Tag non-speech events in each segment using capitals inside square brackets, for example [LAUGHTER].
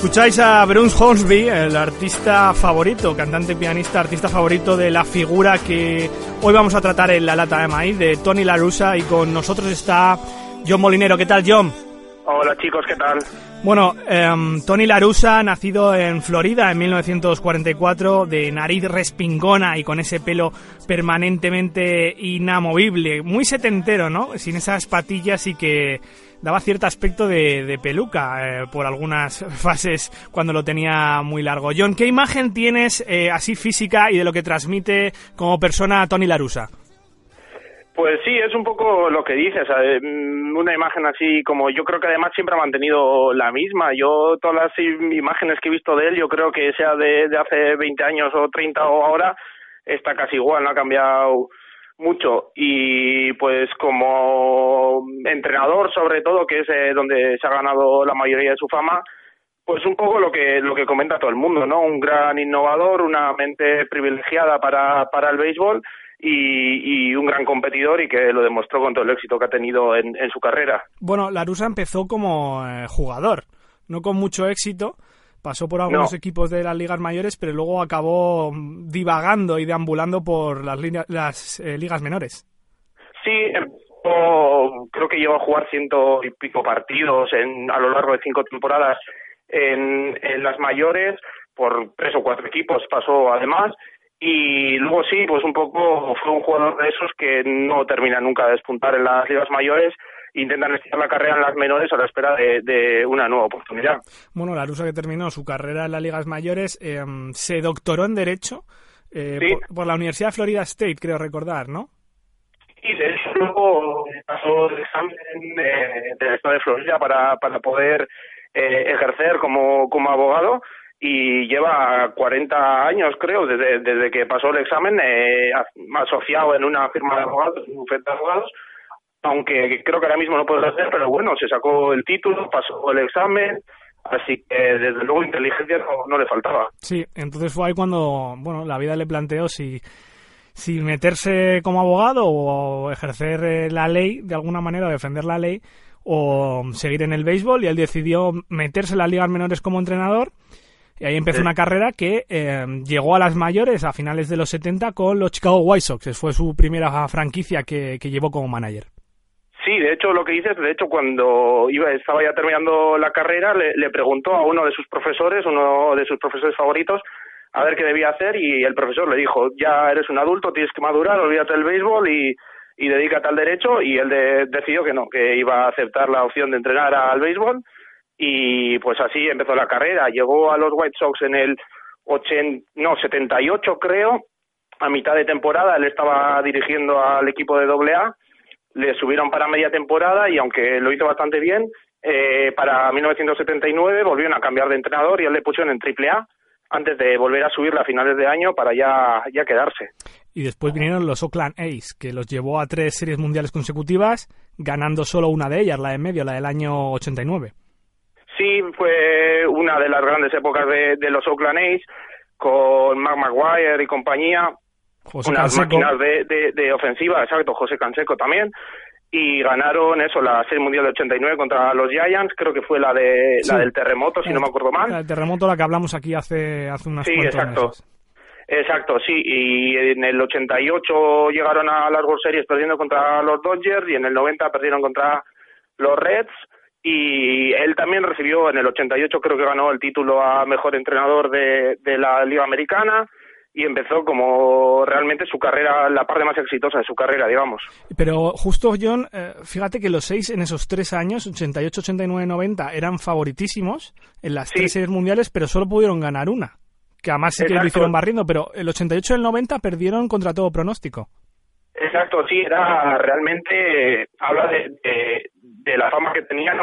Escucháis a Bruce Hornsby, el artista favorito, cantante, pianista, artista favorito de la figura que hoy vamos a tratar en la lata de maíz de Tony Larusa y con nosotros está John Molinero. ¿Qué tal, John? Hola chicos, ¿qué tal? Bueno, em, Tony Larusa, nacido en Florida en 1944, de nariz respingona y con ese pelo permanentemente inamovible, muy setentero, ¿no? Sin esas patillas y que daba cierto aspecto de, peluca eh, por algunas [LAUGHS] fases cuando lo tenía muy largo. John, ¿qué imagen tienes eh, así física y de lo que transmite como persona Tony Larusa? Pues sí, es un poco lo que dices, mm, una imagen así como yo creo que además siempre ha mantenido la misma. Yo todas las imágenes que he visto de él, yo creo que sea de, de hace 20 años o 30 o ahora, está casi igual, no ha cambiado mucho. Y pues como entrenador sobre todo que es eh, donde se ha ganado la mayoría de su fama pues un poco lo que lo que comenta todo el mundo no un gran innovador una mente privilegiada para para el béisbol y, un gran competidor y que lo demostró con todo el éxito que ha tenido en, en su carrera. Bueno Larusa empezó como eh, jugador no con mucho éxito Pasó por algunos equipos de las ligas mayores, pero luego acabó divagando y deambulando por las, las eh, ligas menores. Sí, creo que llegó a jugar ciento y pico partidos en, a lo largo de cinco temporadas en, en las mayores, por tres o cuatro equipos pasó además, y luego sí, pues un poco fue un jugador de esos que no termina nunca de despuntar en las ligas mayores intentan estirar la carrera en las menores a la espera de, una nueva oportunidad. Bueno, la Larusa que terminó su carrera en las ligas mayores em, se doctoró en Derecho eh, por, la Universidad de Florida State, creo recordar, ¿no? Y de hecho luego pasó el examen del Estado de Florida para, para poder eh, ejercer como, como abogado y lleva 40 años, creo, desde, desde que pasó el examen, eh, asociado en una firma de abogados, un bufete de abogados, aunque creo que ahora mismo no puedo hacer, pero bueno, se sacó el título, pasó el examen, así que desde luego inteligencia no, le faltaba. Sí, entonces fue ahí cuando, bueno, la vida le planteó si, si meterse como abogado o ejercer eh, la ley de alguna manera, defender la ley, o seguir en el béisbol, y él decidió meterse en las ligas menores como entrenador. Y ahí empezó una carrera que eh, llegó a las mayores a finales de los 70 con los Chicago White Sox. Fue su primera franquicia que llevó como manager. Sí, de hecho, lo que dices, de hecho, cuando iba, estaba ya terminando la carrera, le, preguntó a uno de sus profesores, uno de sus profesores favoritos, a ver qué debía hacer y el profesor le dijo, ya eres un adulto, tienes que madurar, olvídate del béisbol y, dedícate al derecho y él decidió que no, que iba a aceptar la opción de entrenar al béisbol y pues así empezó la carrera. Llegó a los White Sox en el 80, no, 78 creo, a mitad de temporada, él estaba dirigiendo al equipo de AA le subieron para media temporada y aunque lo hizo bastante bien, eh, para 1979 volvieron a cambiar de entrenador y él le pusieron en triple A antes de volver a subirla a finales de año para ya, ya quedarse. Y después vinieron los Oakland A's, que los llevó a tres series mundiales consecutivas, ganando solo una de ellas, la de medio, la del año 89. Sí, fue una de las grandes épocas de, de los Oakland A's, con Mark McGuire y compañía, unas máquinas de, de, ofensiva, exacto, José Canseco también, y ganaron eso, la Serie Mundial de 89 contra los Giants, creo que fue la de la del terremoto, si no me acuerdo mal. La del terremoto, la que hablamos aquí hace, hace unas Sí, exacto. Exacto, sí, y en el 88 llegaron a las World Series perdiendo contra los Dodgers y en el 90 perdieron contra los Reds. Y él también recibió en el 88 creo que ganó el título a mejor entrenador de, de la Liga Americana y empezó como realmente su carrera, la parte más exitosa de su carrera, digamos. Pero justo, John, eh, fíjate que los seis en esos tres años, 88, 89, 90, eran favoritísimos en las tres series mundiales, pero solo pudieron ganar una. Que además sí que lo hicieron barriendo, pero el 88 y el 90 perdieron contra todo pronóstico. Exacto, sí, era realmente, habla de, de, la fama que tenían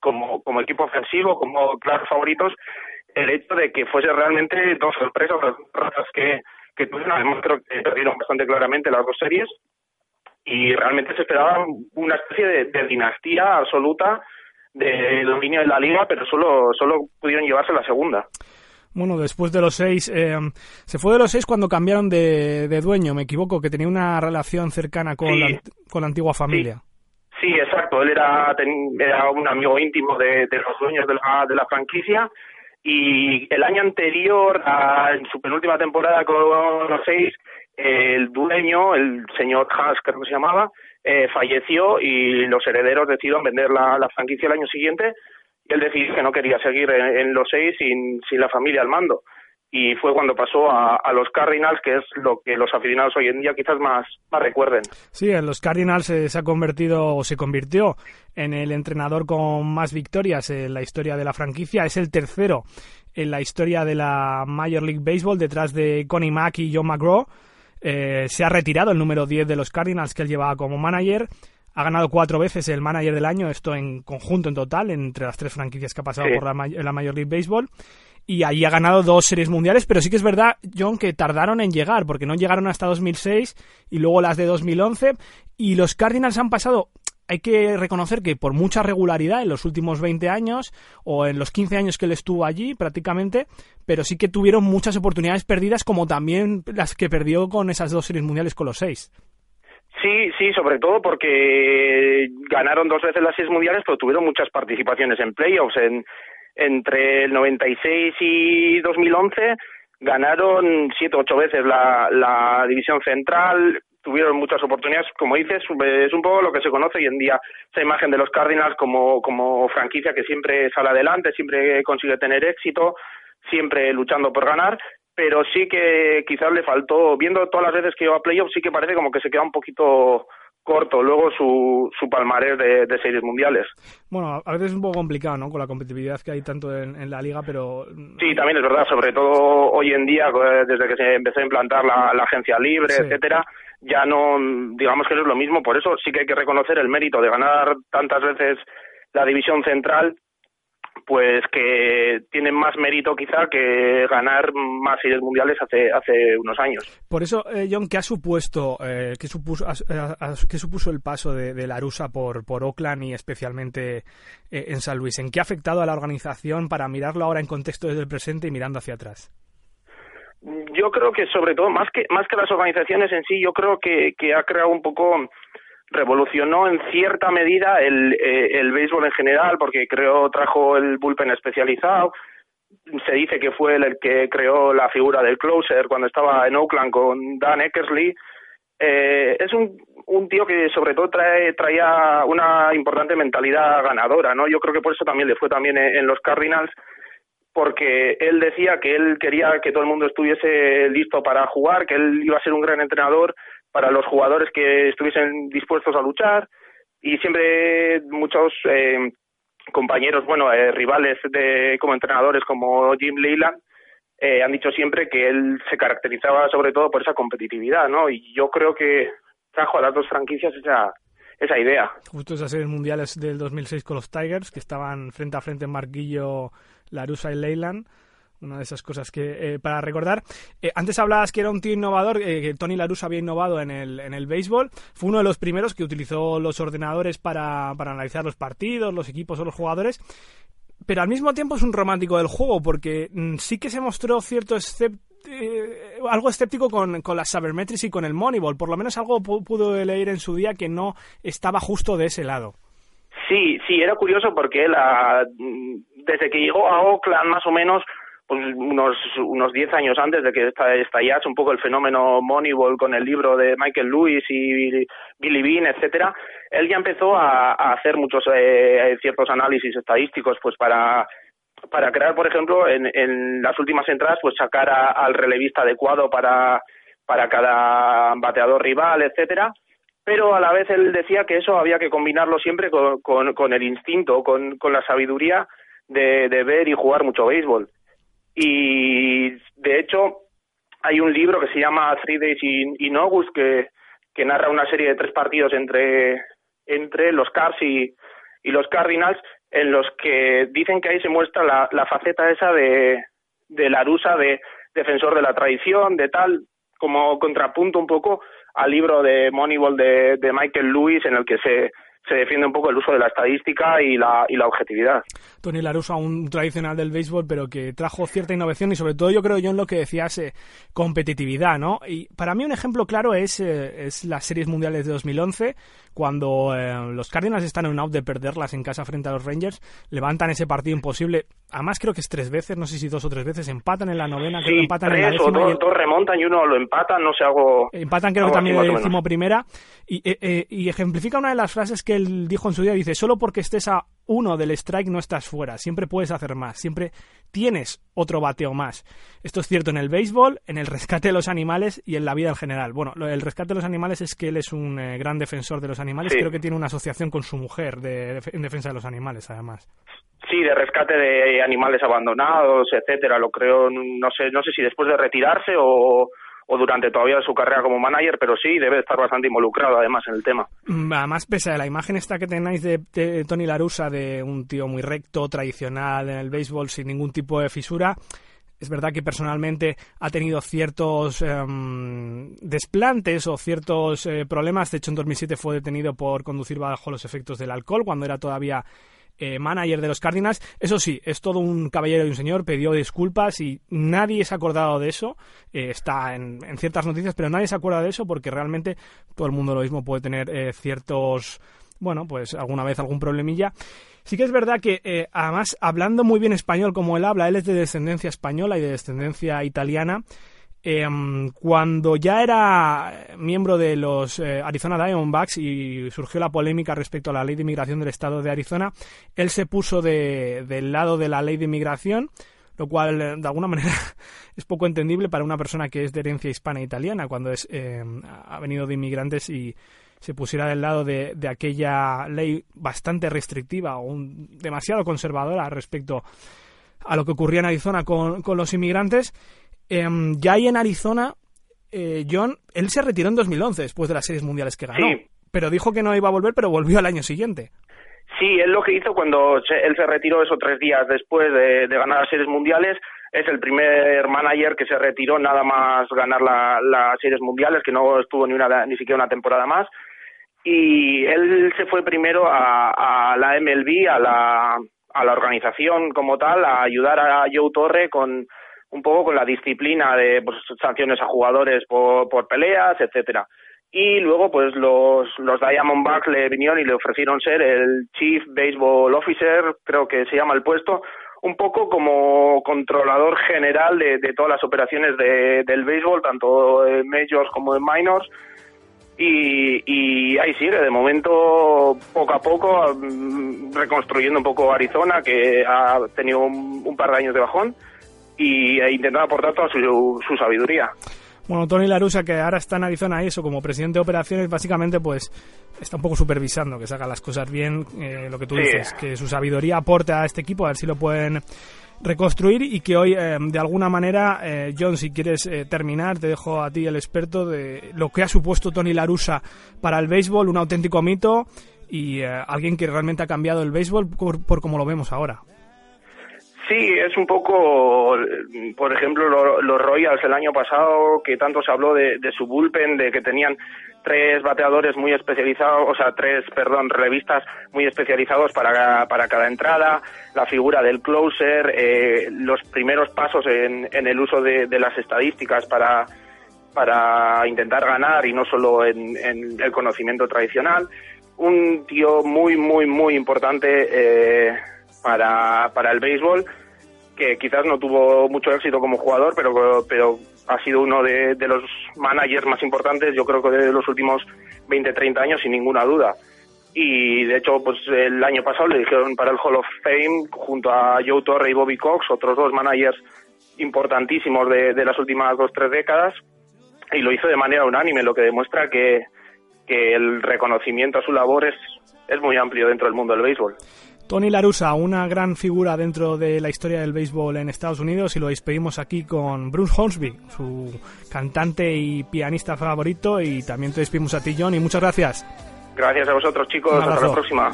como, como equipo ofensivo, como claros favoritos, el hecho de que fuese realmente dos sorpresas, las razas que, que tuvieron, además creo que perdieron bastante claramente las dos series y realmente se esperaba una especie de, dinastía absoluta de dominio de la liga, pero solo, solo pudieron llevarse la segunda. Bueno, después de los seis, eh, se fue de los seis cuando cambiaron de, dueño, me equivoco, que tenía una relación cercana con, la, con la antigua familia. Sí, exacto. Él era, era un amigo íntimo de, los dueños de la, de la franquicia y el año anterior, en su penúltima temporada con los seis, el dueño, el señor Haas, creo que se llamaba, eh, falleció y los herederos decidieron vender la, franquicia el año siguiente. Y él decidió que no quería seguir en, los seis sin la familia al mando y fue cuando pasó a, los Cardinals, que es lo que los aficionados hoy en día quizás más, recuerden. Sí, en los Cardinals eh, se ha convertido o se convirtió en el entrenador con más victorias en la historia de la franquicia. Es el tercero en la historia de la Major League Baseball, detrás de Connie Mack y John McGraw. Eh, se ha retirado el número 10 de los Cardinals que él llevaba como manager. Ha ganado cuatro veces el manager del año, esto en conjunto, en total, entre las tres franquicias que ha pasado por la, la Major League Baseball. Y ahí ha ganado dos series mundiales, pero sí que es verdad, John, que tardaron en llegar, porque no llegaron hasta 2006 y luego las de 2011, y los Cardinals han pasado, hay que reconocer que por mucha regularidad en los últimos 20 años, o en los 15 años que él estuvo allí prácticamente, pero sí que tuvieron muchas oportunidades perdidas, como también las que perdió con esas dos series mundiales con los seis. Sí, sí, sobre todo porque ganaron dos veces las series mundiales, pero tuvieron muchas participaciones en playoffs, en, entre el 96 y 2011 ganaron siete ocho veces la, la división central, tuvieron muchas oportunidades, como dices, es un poco lo que se conoce hoy en día, esa imagen de los Cardinals como, como franquicia que siempre sale adelante, siempre consigue tener éxito, siempre luchando por ganar, pero sí que quizás le faltó, viendo todas las veces que iba a playoffs, sí que parece como que se queda un poquito corto luego su, su palmarés de, series mundiales. Bueno, a veces es un poco complicado, ¿no? Con la competitividad que hay tanto en, la liga, pero... Sí, también es verdad, sobre todo hoy en día, eh, desde que se empezó a implantar la, agencia libre, etcétera, ya no, digamos que no es lo mismo, por eso sí que hay que reconocer el mérito de ganar tantas veces la división central pues que tienen más mérito quizá que ganar más series mundiales hace hace unos años. Por eso, eh, John, ¿qué ha supuesto, eh, qué, supuso, qué supuso el paso de, de la Rusa por, por Oakland y especialmente eh, en San Luis? ¿En qué ha afectado a la organización para mirarlo ahora en contexto desde el presente y mirando hacia atrás? Yo creo que sobre todo, más que, más que las organizaciones en sí, yo creo que, que ha creado un poco revolucionó en cierta medida el, eh, béisbol en general porque creó, trajo el bullpen especializado. Se dice que fue el, que creó la figura del closer cuando estaba en Oakland con Dan Eckersley. Eh, es un, un tío que sobre todo trae, traía una importante mentalidad ganadora, ¿no? Yo creo que por eso también le fue también en los Cardinals, porque él decía que él quería que todo el mundo estuviese listo para jugar, que él iba a ser un gran entrenador para los jugadores que estuviesen dispuestos a luchar y siempre muchos eh, compañeros, bueno, eh, rivales de como entrenadores como Jim Leyland eh, han dicho siempre que él se caracterizaba sobre todo por esa competitividad, ¿no? Y yo creo que trajo a las dos franquicias esa esa idea. Justo esas series mundiales del 2006 con los Tigers que estaban frente a frente en Marquillo, Larusa y Leyland una de esas cosas que eh, para recordar. Eh, antes hablabas que era un tío innovador, eh, que Tony Larusa había innovado en el, en el béisbol. Fue uno de los primeros que utilizó los ordenadores para, para analizar los partidos, los equipos o los jugadores. Pero al mismo tiempo es un romántico del juego, porque mm, sí que se mostró cierto algo escéptico con, con las Sabermetrics y con el Moneyball. Por lo menos algo pudo leer en su día que no estaba justo de ese lado. Sí, sí, era curioso porque él, ah, desde que llegó a Oakland más o menos pues, unos unos 10 años antes de que estallase un poco el fenómeno Moneyball con el libro de Michael Lewis y Billy Bean, etcétera, él ya empezó a, hacer muchos eh, ciertos análisis estadísticos pues para para crear, por ejemplo, en, en las últimas entradas, pues sacar al relevista adecuado para, para cada bateador rival, etcétera. Pero a la vez él decía que eso había que combinarlo siempre con, con, con el instinto, con, con la sabiduría de, de ver y jugar mucho béisbol. Y de hecho, hay un libro que se llama Three Days in, August que, narra una serie de tres partidos entre, entre los Cars y, y los Cardinals, en los que dicen que ahí se muestra la, la faceta esa de, de Larusa, de defensor de la tradición, de tal, como contrapunto un poco al libro de Moneyball de, de Michael Lewis, en el que se, se defiende un poco el uso de la estadística y la, y la objetividad. Tony Larusa, un tradicional del béisbol, pero que trajo cierta innovación y sobre todo yo creo yo en lo que decías, eh, competitividad, ¿no? Y para mí un ejemplo claro es, eh, es las series mundiales de 2011, cuando eh, los Cardinals están en un out de perderlas en casa frente a los Rangers, levantan ese partido imposible. Además creo que es tres veces, no sé si dos o tres veces, empatan en la novena, creo que empatan en la décima. O dos, remontan y uno lo empatan, no sé, algo... Empatan creo que también en la décimo primera. Y, y ejemplifica una de las frases que él dijo en su día, dice, solo porque estés a uno del strike no estás fuera, siempre puedes hacer más, siempre tienes otro bateo más. Esto es cierto en el béisbol, en el rescate de los animales y en la vida en general. Bueno, el rescate de los animales es que él es un eh, gran defensor de los animales, creo que tiene una asociación con su mujer de, en defensa de los animales, además. Sí, de rescate de animales abandonados, etcétera. Lo creo, no sé, no sé si después de retirarse o, o durante todavía su carrera como manager, pero sí debe estar bastante involucrado además en el tema. Mm, además, pese a la imagen esta que tenéis de, Tony Larusa, de un tío muy recto, tradicional en el béisbol, sin ningún tipo de fisura, es verdad que personalmente ha tenido ciertos em, desplantes o ciertos eh, problemas. De hecho, en 2007 fue detenido por conducir bajo los efectos del alcohol, cuando era todavía eh, manager de los Cardinals. Eso sí, es todo un caballero y un señor, pidió disculpas y nadie se ha acordado de eso. Eh, está en, ciertas noticias, pero nadie se acuerda de eso porque realmente todo el mundo lo mismo puede tener eh, ciertos, bueno, pues alguna vez algún problemilla. Sí que es verdad que, además, hablando muy bien español como él habla, él es de descendencia española y de descendencia italiana, Em, cuando ya era miembro de los eh, Arizona Diamondbacks y surgió la polémica respecto a la ley de inmigración del estado de Arizona, él se puso del lado de la ley de inmigración, lo cual eh, de alguna [LAUGHS] manera es poco entendible para una persona que es de herencia hispana e italiana, cuando es, em, ha venido de inmigrantes y se pusiera del lado de, aquella ley bastante restrictiva o demasiado conservadora respecto a lo que ocurría en Arizona con, con los inmigrantes. Em, ya ahí en Arizona, eh, John, él se retiró en 2011 después de las series mundiales que ganó. Pero dijo que no iba a volver, pero volvió al año siguiente. Sí, él lo que hizo cuando él se retiró esos tres días después de, ganar las series mundiales, es el primer manager que se retiró nada más ganar las series mundiales, que no estuvo ni, una, ni siquiera una temporada más. Y él se fue primero a, a la MLB, a la, a la organización como tal, a ayudar a Joe Torre con, un poco con la disciplina de pues, sanciones a jugadores por, por peleas, etcétera. Y luego, pues los, los Diamondbacks le vinieron y le ofrecieron ser el Chief Baseball Officer, creo que se llama el puesto, un poco como controlador general de, de todas las operaciones de, del béisbol, tanto en majors como en minors. Y, ahí sigue, de momento, poco a poco, mm, reconstruyendo un poco Arizona, que ha tenido un par de años de bajón y e intentar aportar toda su, su sabiduría. Bueno, Tony Larusa, que ahora está en Arizona, eso como presidente de operaciones, básicamente pues está un poco supervisando que se hagan las cosas bien, eh, lo que tú dices, que su sabiduría aporte a este equipo, a ver si lo pueden reconstruir y que hoy, eh, de alguna manera, eh, John, si quieres terminar, te dejo a ti el experto de lo que ha supuesto Tony Larusa para el béisbol, un auténtico mito y alguien que realmente ha cambiado el béisbol por, por como lo vemos ahora. Sí, es un poco, por ejemplo, los Royals el año pasado, que tanto se habló de, su bullpen, de que tenían tres bateadores muy especializados, o sea, tres, perdón, revistas muy especializados para, para cada entrada, la figura del closer, eh, los primeros pasos en, en el uso de, las estadísticas para, para intentar ganar y no solo en, en el conocimiento tradicional. Un tío muy, muy, muy importante eh, para, para el béisbol que quizás no tuvo mucho éxito como jugador, pero, pero ha sido uno de, los managers más importantes, yo creo que de los últimos 20, 30 años, sin ninguna duda. Y de hecho, pues el año pasado le dijeron para el Hall of Fame, junto a Joe Torre y Bobby Cox, otros dos managers importantísimos de, de las últimas dos, tres décadas, y lo hizo de manera unánime, lo que demuestra que, que el reconocimiento a su labor es, es muy amplio dentro del mundo del béisbol. Tony Larusa, una gran figura dentro de la historia del béisbol en Estados Unidos y lo despedimos aquí con Bruce Hornsby, su cantante y pianista favorito y también te despedimos a ti John y muchas gracias. Gracias a vosotros chicos, hasta la próxima.